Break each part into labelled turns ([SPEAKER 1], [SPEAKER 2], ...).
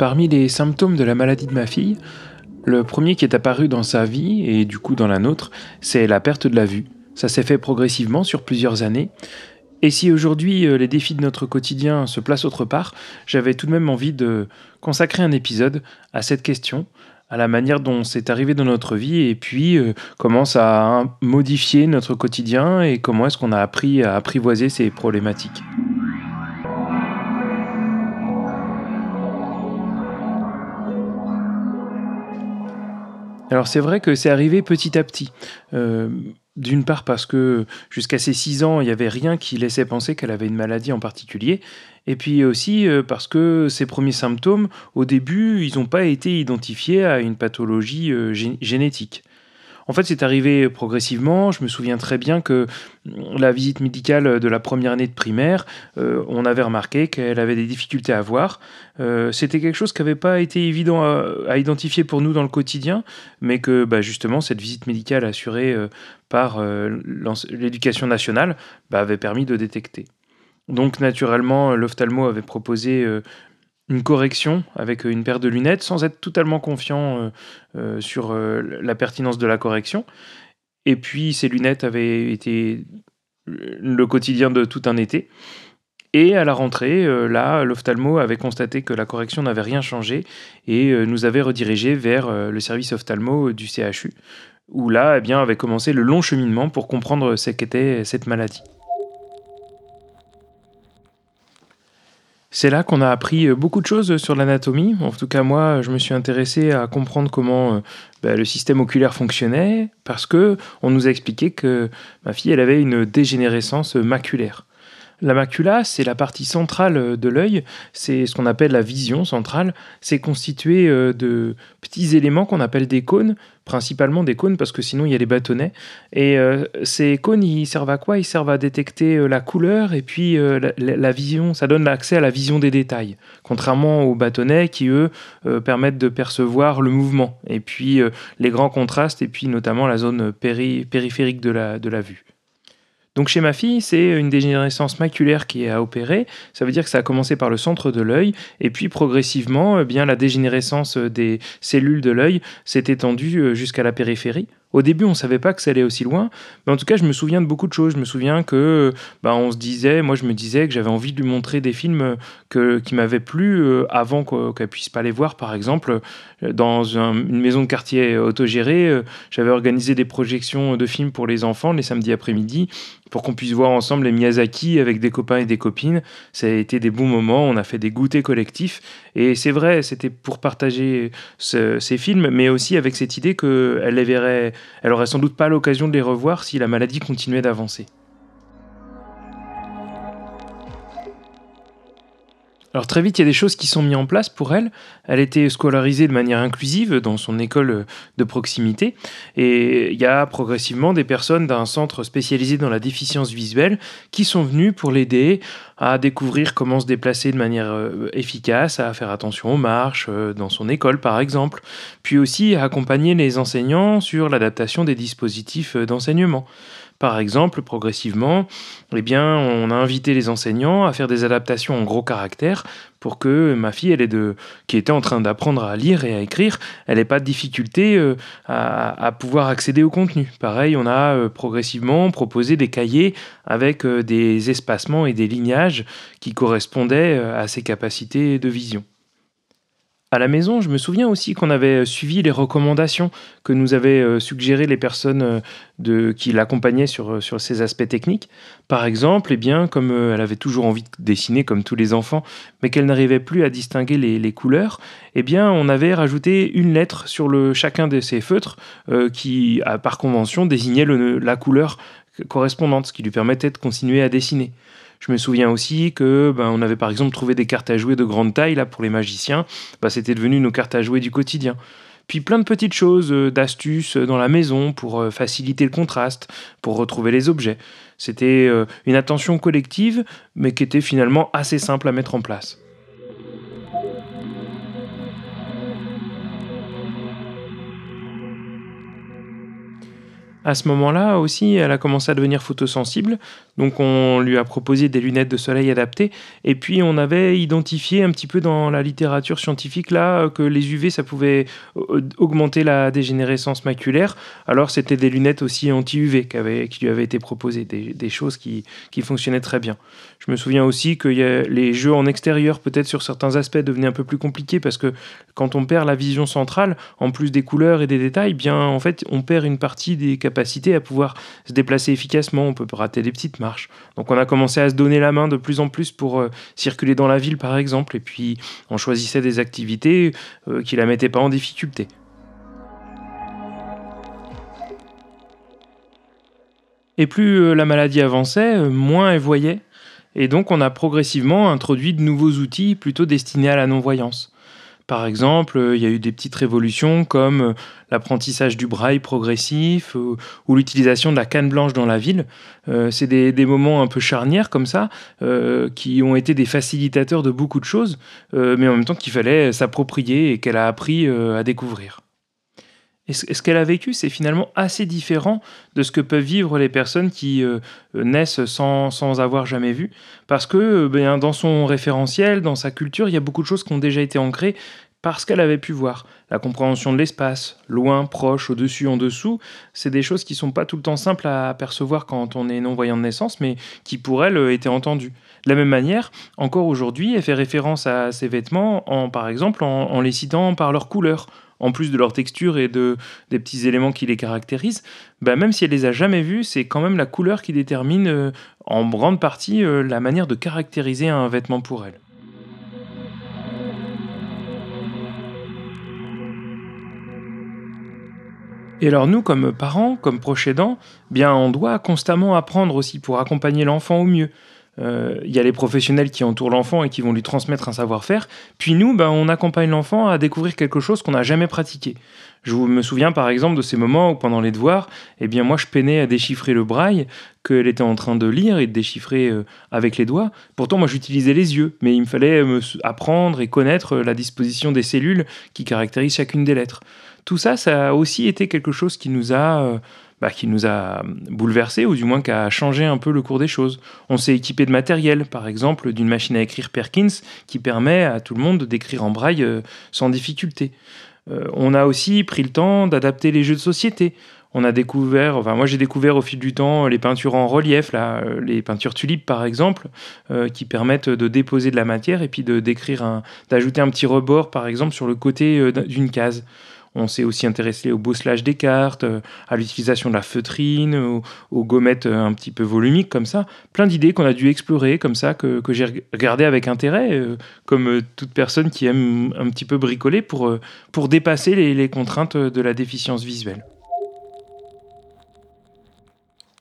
[SPEAKER 1] Parmi les symptômes de la maladie de ma fille, le premier qui est apparu dans sa vie et du coup dans la nôtre, c'est la perte de la vue. Ça s'est fait progressivement sur plusieurs années. Et si aujourd'hui euh, les défis de notre quotidien se placent autre part, j'avais tout de même envie de consacrer un épisode à cette question, à la manière dont c'est arrivé dans notre vie et puis euh, comment ça a modifié notre quotidien et comment est-ce qu'on a appris à apprivoiser ces problématiques. Alors c'est vrai que c'est arrivé petit à petit. Euh, d'une part parce que jusqu'à ses 6 ans, il n'y avait rien qui laissait penser qu'elle avait une maladie en particulier. Et puis aussi euh, parce que ses premiers symptômes, au début, ils n'ont pas été identifiés à une pathologie euh, génétique. En fait, c'est arrivé progressivement. Je me souviens très bien que la visite médicale de la première année de primaire, euh, on avait remarqué qu'elle avait des difficultés à voir. Euh, c'était quelque chose qui n'avait pas été évident à, identifier pour nous dans le quotidien, mais que bah, justement cette visite médicale assurée euh, par l'éducation nationale bah, avait permis de détecter. Donc naturellement, l'ophtalmo avait proposé une correction avec euh, une paire de lunettes sans être totalement confiant euh, euh, sur la pertinence de la correction. Et puis ces lunettes avaient été le quotidien de tout un été. Et à la rentrée, là, l'ophtalmo avait constaté que la correction n'avait rien changé et nous avait redirigé vers le service ophtalmo du CHU, où là, eh avait commencé le long cheminement pour comprendre ce qu'était cette maladie. C'est là qu'on a appris euh, beaucoup de choses sur l'anatomie. En tout cas, moi, je me suis intéressé à comprendre comment euh, bah, le système oculaire fonctionnait, parce que on nous a expliqué que ma fille, elle avait une dégénérescence maculaire. La macula, c'est la partie centrale de l'œil, c'est ce qu'on appelle la vision centrale. C'est constitué euh, de petits éléments qu'on appelle des cônes, principalement des cônes parce que sinon il y a les bâtonnets. Et euh, ces cônes, ils servent à quoi? Ils servent à détecter euh, la couleur et puis la, vision, ça donne l'accès à la vision des détails, contrairement aux bâtonnets qui, eux, permettent de percevoir le mouvement et puis les grands contrastes et puis notamment la zone périphérique de la vue. Donc chez ma fille, c'est une dégénérescence maculaire qui est à opérer. Ça veut dire que ça a commencé par le centre de l'œil et puis progressivement, eh bien la dégénérescence des cellules de l'œil s'est étendue euh, jusqu'à la périphérie. Au début, on ne savait pas que ça allait aussi loin, mais en tout cas, je me souviens de beaucoup de choses. Je me souviens que, bah, on se disait, moi, je me disais que j'avais envie de lui montrer des films que, qui m'avaient plu euh, avant qu'elle puisse pas les voir. Par exemple, euh, dans une maison de quartier autogérée, euh, j'avais organisé des projections de films pour les enfants les samedis après-midi pour qu'on puisse voir ensemble les Miyazaki avec des copains et des copines. Ça a été des bons moments. On a fait des goûters collectifs. Et c'est vrai, c'était pour partager ces films, mais aussi avec cette idée qu'elle les verrait elle aurait sans doute pas l'occasion de les revoir si la maladie continuait d'avancer. Alors très vite, il y a des choses qui sont mises en place pour elle. Elle était scolarisée de manière inclusive dans son école de proximité. Et il y a progressivement des personnes d'un centre spécialisé dans la déficience visuelle qui sont venues pour l'aider à découvrir comment se déplacer de manière euh, efficace, à faire attention aux marches euh, dans son école par exemple, puis aussi à accompagner les enseignants sur l'adaptation des dispositifs euh, d'enseignement. Par exemple, progressivement, eh bien, on a invité les enseignants à faire des adaptations en gros caractères pour que ma fille, elle est de, qui était en train d'apprendre à lire et à écrire, elle n'ait pas de difficulté euh, à, pouvoir accéder au contenu. Pareil, on a euh, progressivement proposé des cahiers avec euh, des espacements et des lignages qui correspondaient à ses capacités de vision. À la maison, je me souviens aussi qu'on avait euh, suivi les recommandations que nous avaient euh, suggérées les personnes euh, qui l'accompagnaient sur, ces aspects techniques. Par exemple, eh bien, comme elle avait toujours envie de dessiner comme tous les enfants, mais qu'elle n'arrivait plus à distinguer les, couleurs, eh bien, on avait rajouté une lettre sur le, chacun de ces feutres qui, par convention, désignait la couleur correspondante, ce qui lui permettait de continuer à dessiner. Je me souviens aussi que ben, on avait par exemple trouvé des cartes à jouer de grande taille là pour les magiciens. Ben, c'était devenu nos cartes à jouer du quotidien. puis plein de petites choses, d'astuces dans la maison pour faciliter le contraste, pour retrouver les objets. C'était une attention collective, mais qui était finalement assez simple à mettre en place. À ce moment-là aussi, elle a commencé à devenir photosensible, donc on lui a proposé des lunettes de soleil adaptées, et puis on avait identifié un petit peu dans la littérature scientifique là que les UV ça pouvait euh, augmenter la dégénérescence maculaire, alors c'était des lunettes aussi anti-UV qui, lui avaient été proposées, des, choses qui, qui, fonctionnaient très bien. Je me souviens aussi que les jeux en extérieur peut-être sur certains aspects devenaient un peu plus compliqués parce que quand on perd la vision centrale, en plus des couleurs et des détails, bien en fait on perd une partie des capacité à pouvoir se déplacer efficacement, on peut rater des petites marches. Donc on a commencé à se donner la main de plus en plus pour euh, circuler dans la ville par exemple, et puis on choisissait des activités euh, qui la mettaient pas en difficulté. Et plus euh, la maladie avançait, moins elle voyait, et donc on a progressivement introduit de nouveaux outils plutôt destinés à la non-voyance. Par exemple, euh, il y a eu des petites révolutions comme euh, l'apprentissage du braille progressif ou, l'utilisation de la canne blanche dans la ville. Euh, c'est des, moments un peu charnières comme ça qui ont été des facilitateurs de beaucoup de choses, mais en même temps qu'il fallait s'approprier et qu'elle a appris à découvrir. Et ce qu'elle a vécu, c'est finalement assez différent de ce que peuvent vivre les personnes qui euh, naissent sans, sans, avoir jamais vu. Parce que euh, ben, dans son référentiel, dans sa culture, il y a beaucoup de choses qui ont déjà été ancrées parce qu'elle avait pu voir. La compréhension de l'espace, loin, proche, au-dessus, en dessous, c'est des choses qui sont pas tout le temps simples à percevoir quand on est non-voyant de naissance, mais qui pour elle euh, étaient entendues. De la même manière, encore aujourd'hui, elle fait référence à ses vêtements, en, par exemple, en, en les citant par leur couleur en plus de leur texture et de, des petits éléments qui les caractérisent, bah même si elle les a jamais vus, c'est quand même la couleur qui détermine euh, en grande partie euh, la manière de caractériser un vêtement pour elle. Et alors nous, comme parents, comme proches aidants, bien on doit constamment apprendre aussi pour accompagner l'enfant au mieux. Euh, il y a les professionnels qui entourent l'enfant et qui vont lui transmettre un savoir-faire. Puis nous, ben, on accompagne l'enfant à découvrir quelque chose qu'on n'a jamais pratiqué. Je me souviens par exemple de ces moments où pendant les devoirs, eh bien moi je peinais à déchiffrer le braille qu'elle était en train de lire et de déchiffrer euh, avec les doigts. Pourtant moi j'utilisais les yeux, mais il me fallait me apprendre et connaître la disposition des cellules qui caractérisent chacune des lettres. Tout ça, ça a aussi été quelque chose qui nous a euh, bah, qui nous a bouleversés, ou du moins qui a changé un peu le cours des choses. On s'est équipé de matériel, par exemple d'une machine à écrire Perkins, qui permet à tout le monde d'écrire en braille euh, sans difficulté. Euh, on a aussi pris le temps d'adapter les jeux de société. On a découvert, enfin moi j'ai découvert au fil du temps les peintures en relief, euh, les peintures tulipes par exemple, qui permettent de déposer de la matière et puis de d'écrire d'ajouter un petit rebord par exemple sur le côté d'une case. On s'est aussi intéressé au bosselage des cartes, euh, à l'utilisation de la feutrine, aux, gommettes euh, un petit peu volumiques comme ça. Plein d'idées qu'on a dû explorer comme ça, que, j'ai regardé avec intérêt, euh, comme toute personne qui aime un petit peu bricoler pour, pour dépasser les contraintes de la déficience visuelle.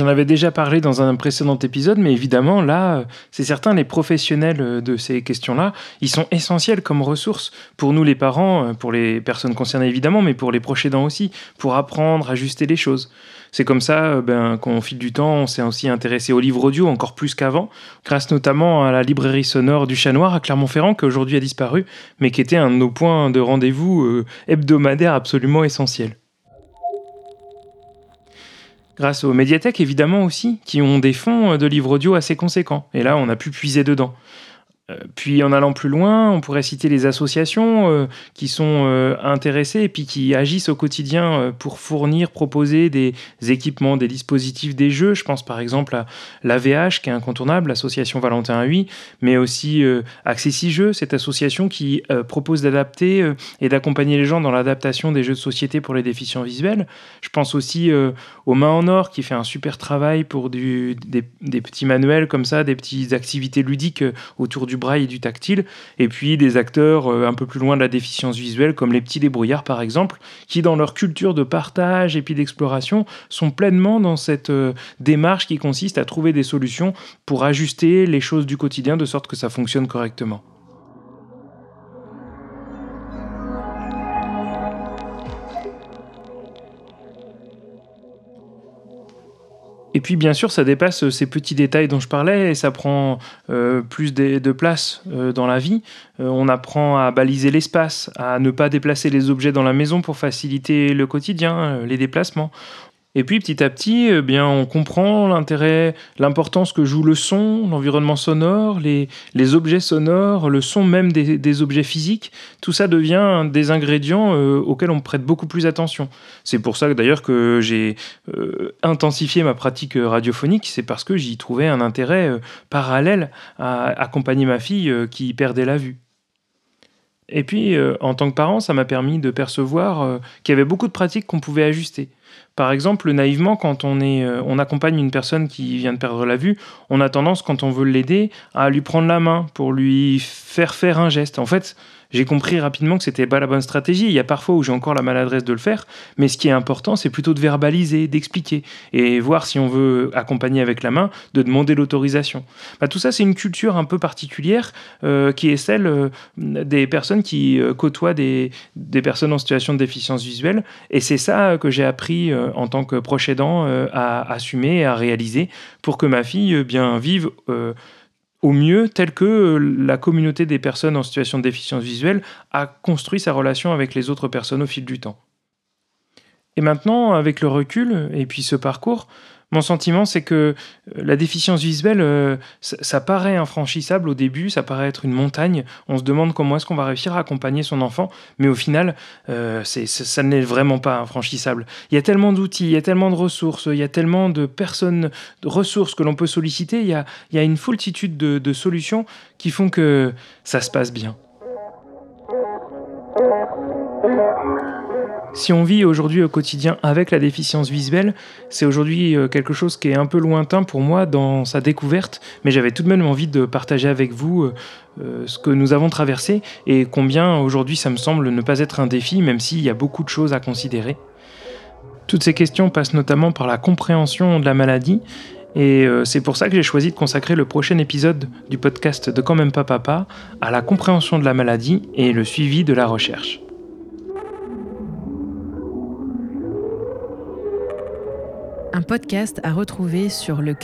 [SPEAKER 1] J'en avais déjà parlé dans un précédent épisode, mais évidemment, là, c'est certain, les professionnels euh, de ces questions-là, ils sont essentiels comme ressources pour nous les parents, euh, pour les personnes concernées évidemment, mais pour les proches aidants aussi, pour apprendre, ajuster les choses. C'est comme ça euh, ben, qu'au fil du temps, on s'est aussi intéressé aux livres audio encore plus qu'avant, grâce notamment à la librairie sonore du Chat Noir à Clermont-Ferrand, qui aujourd'hui a disparu, mais qui était un de nos points de rendez-vous hebdomadaires absolument essentiels grâce aux médiathèques évidemment aussi, qui ont des fonds de livres audio assez conséquents. Et là, on a pu puiser dedans. Euh, puis en allant plus loin, on pourrait citer les associations euh, qui sont euh, intéressées et puis qui agissent au quotidien pour fournir, proposer des équipements, des dispositifs, des jeux. Je pense par exemple à l'AVH qui est incontournable, l'association Valentin 8, mais aussi Jeux, cette association qui propose d'adapter et d'accompagner les gens dans l'adaptation des jeux de société pour les déficients visuels. Je pense aussi aux Mains en Or qui fait un super travail pour des, des, petits manuels comme ça, des petites activités ludiques autour du braille et du tactile, et puis des acteurs euh, un peu plus loin de la déficience visuelle, comme les petits débrouillards par exemple, qui dans leur culture de partage et puis d'exploration sont pleinement dans cette euh, démarche qui consiste à trouver des solutions pour ajuster les choses du quotidien de sorte que ça fonctionne correctement. Et puis bien sûr, ça dépasse ces petits détails dont je parlais et ça prend euh, plus de, place euh, dans la vie. Euh, on apprend à baliser l'espace, à ne pas déplacer les objets dans la maison pour faciliter le quotidien, les déplacements. Et puis petit à petit, eh bien, on comprend l'intérêt, l'importance que joue le son, l'environnement sonore, les, objets sonores, le son même des, objets physiques. Tout ça devient des ingrédients euh, auxquels on prête beaucoup plus attention. C'est pour ça d'ailleurs que j'ai euh, intensifié ma pratique radiophonique, c'est parce que j'y trouvais un intérêt euh, parallèle à accompagner ma fille qui perdait la vue. Et puis, en tant que parent, ça m'a permis de percevoir qu'il y avait beaucoup de pratiques qu'on pouvait ajuster. Par exemple, naïvement, quand on, est, euh, on accompagne une personne qui vient de perdre la vue, on a tendance, quand on veut l'aider, à lui prendre la main pour lui faire faire un geste. En fait, j'ai compris rapidement que c'était pas la bonne stratégie. Il y a parfois où j'ai encore la maladresse de le faire, mais ce qui est important, c'est plutôt de verbaliser, d'expliquer et voir si on veut accompagner avec la main, de demander l'autorisation. Bah, tout ça, c'est une culture un peu particulière euh, qui est celle euh, des personnes qui euh, côtoient des, personnes en situation de déficience visuelle, et c'est ça que j'ai appris en tant que proche aidant à assumer et à réaliser pour que ma fille bien vive au mieux tel que euh, la communauté des personnes en situation de déficience visuelle a construit sa relation avec les autres personnes au fil du temps. Et maintenant, avec le recul et puis ce parcours, mon sentiment, c'est que euh, la déficience visuelle, euh, ça, paraît infranchissable au début, ça paraît être une montagne. On se demande comment est-ce qu'on va réussir à accompagner son enfant, mais au final, euh, ça n'est vraiment pas infranchissable. Il y a tellement d'outils, il y a tellement de ressources, il y a tellement de personnes, de ressources que l'on peut solliciter. Il y, a, une foultitude de, de solutions qui font que ça se passe bien. Si on vit aujourd'hui au quotidien avec la déficience visuelle, c'est aujourd'hui euh, quelque chose qui est un peu lointain pour moi dans sa découverte, mais j'avais tout de même envie de partager avec vous euh, euh, ce que nous avons traversé et combien aujourd'hui ça me semble ne pas être un défi, même s'il y a beaucoup de choses à considérer. Toutes ces questions passent notamment par la compréhension de la maladie, et c'est pour ça que j'ai choisi de consacrer le prochain épisode du podcast de Quand même pas papa à la compréhension de la maladie et le suivi de la recherche.
[SPEAKER 2] Un podcast à retrouver sur le.